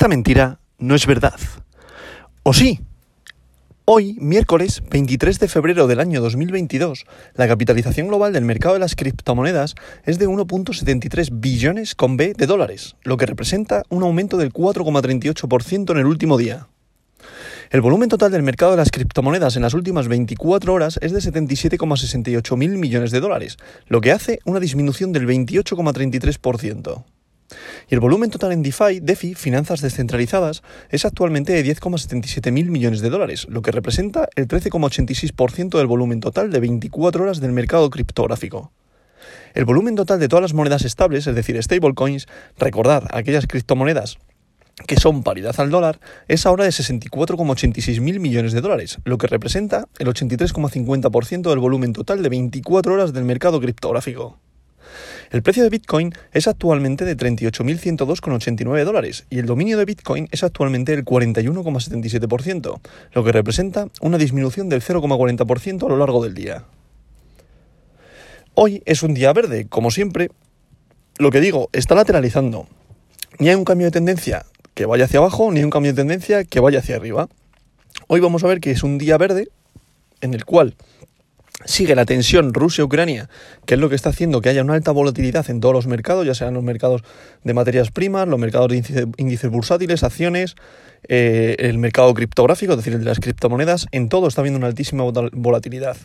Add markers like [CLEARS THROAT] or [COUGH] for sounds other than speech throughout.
Esta mentira no es verdad. ¿O sí? Hoy, miércoles 23 de febrero del año 2022, la capitalización global del mercado de las criptomonedas es de 1.73 billones con B de dólares, lo que representa un aumento del 4,38% en el último día. El volumen total del mercado de las criptomonedas en las últimas 24 horas es de 77,68 mil millones de dólares, lo que hace una disminución del 28,33%. Y el volumen total en DeFi, DeFi, finanzas descentralizadas, es actualmente de 10,77 mil millones de dólares, lo que representa el 13,86% del volumen total de 24 horas del mercado criptográfico. El volumen total de todas las monedas estables, es decir, stablecoins, recordad, aquellas criptomonedas que son paridad al dólar, es ahora de 64,86 mil millones de dólares, lo que representa el 83,50% del volumen total de 24 horas del mercado criptográfico. El precio de Bitcoin es actualmente de 38.102,89 dólares y el dominio de Bitcoin es actualmente el 41,77%, lo que representa una disminución del 0,40% a lo largo del día. Hoy es un día verde, como siempre. Lo que digo, está lateralizando. Ni hay un cambio de tendencia que vaya hacia abajo, ni hay un cambio de tendencia que vaya hacia arriba. Hoy vamos a ver que es un día verde en el cual Sigue la tensión Rusia-Ucrania, que es lo que está haciendo que haya una alta volatilidad en todos los mercados, ya sean los mercados de materias primas, los mercados de índices bursátiles, acciones, eh, el mercado criptográfico, es decir, el de las criptomonedas, en todo está habiendo una altísima volatilidad.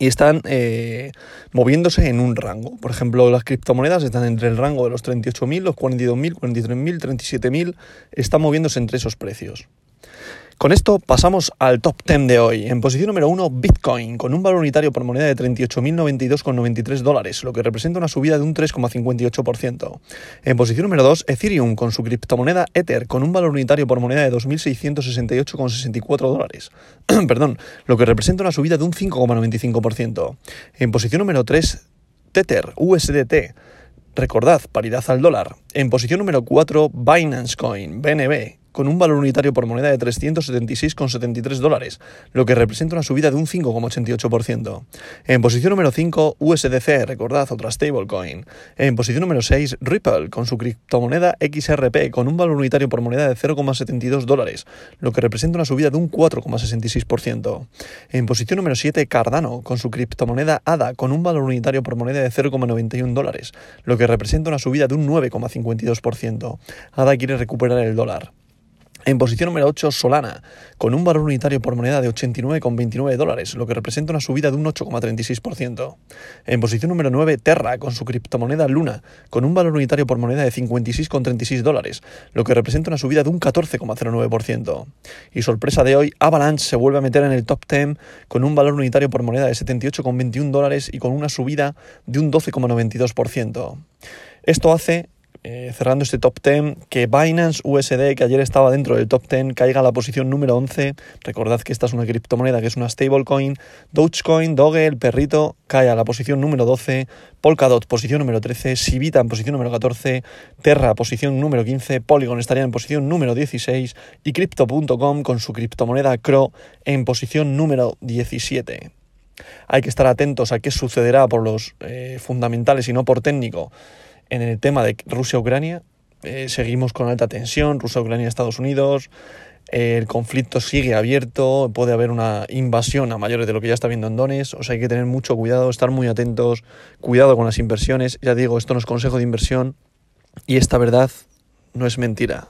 Y están eh, moviéndose en un rango. Por ejemplo, las criptomonedas están entre el rango de los 38.000, los 42.000, 43.000, 37.000, están moviéndose entre esos precios. Con esto pasamos al top 10 de hoy. En posición número 1, Bitcoin, con un valor unitario por moneda de 38.092,93 dólares, lo que representa una subida de un 3,58%. En posición número 2, Ethereum, con su criptomoneda Ether, con un valor unitario por moneda de 2.668,64 dólares, [CLEARS THROAT] perdón, lo que representa una subida de un 5,95%. En posición número 3, Tether, USDT, Recordad, paridad al dólar. En posición número 4, Binance Coin, BNB, con un valor unitario por moneda de 376,73 dólares, lo que representa una subida de un 5,88%. En posición número 5, USDC, recordad, otra stablecoin. En posición número 6, Ripple, con su criptomoneda XRP, con un valor unitario por moneda de 0,72 dólares, lo que representa una subida de un 4,66%. En posición número 7, Cardano, con su criptomoneda ADA, con un valor unitario por moneda de 0,91 dólares, lo que representa una subida de un 9,52%. ADA quiere recuperar el dólar. En posición número 8, Solana, con un valor unitario por moneda de 89,29 dólares, lo que representa una subida de un 8,36%. En posición número 9, Terra, con su criptomoneda Luna, con un valor unitario por moneda de 56,36 dólares, lo que representa una subida de un 14,09%. Y sorpresa de hoy, Avalanche se vuelve a meter en el top 10 con un valor unitario por moneda de 78,21 dólares y con una subida de un 12,92%. Esto hace eh, cerrando este top 10, que Binance USD, que ayer estaba dentro del top 10, caiga a la posición número 11. Recordad que esta es una criptomoneda que es una stablecoin. Dogecoin, Doge, el perrito, cae a la posición número 12. Polkadot, posición número 13. Sivita en posición número 14. Terra, posición número 15. Polygon estaría en posición número 16. Y Crypto.com con su criptomoneda CRO en posición número 17. Hay que estar atentos a qué sucederá por los eh, fundamentales y no por técnico en el tema de Rusia-Ucrania. Eh, seguimos con alta tensión, Rusia-Ucrania-Estados Unidos. el conflicto sigue abierto, puede haber una invasión a mayores de lo que ya está viendo en Dones, o sea, hay que tener mucho cuidado, estar muy atentos, cuidado con las inversiones. Ya digo, esto no es consejo de inversión y esta verdad no es mentira.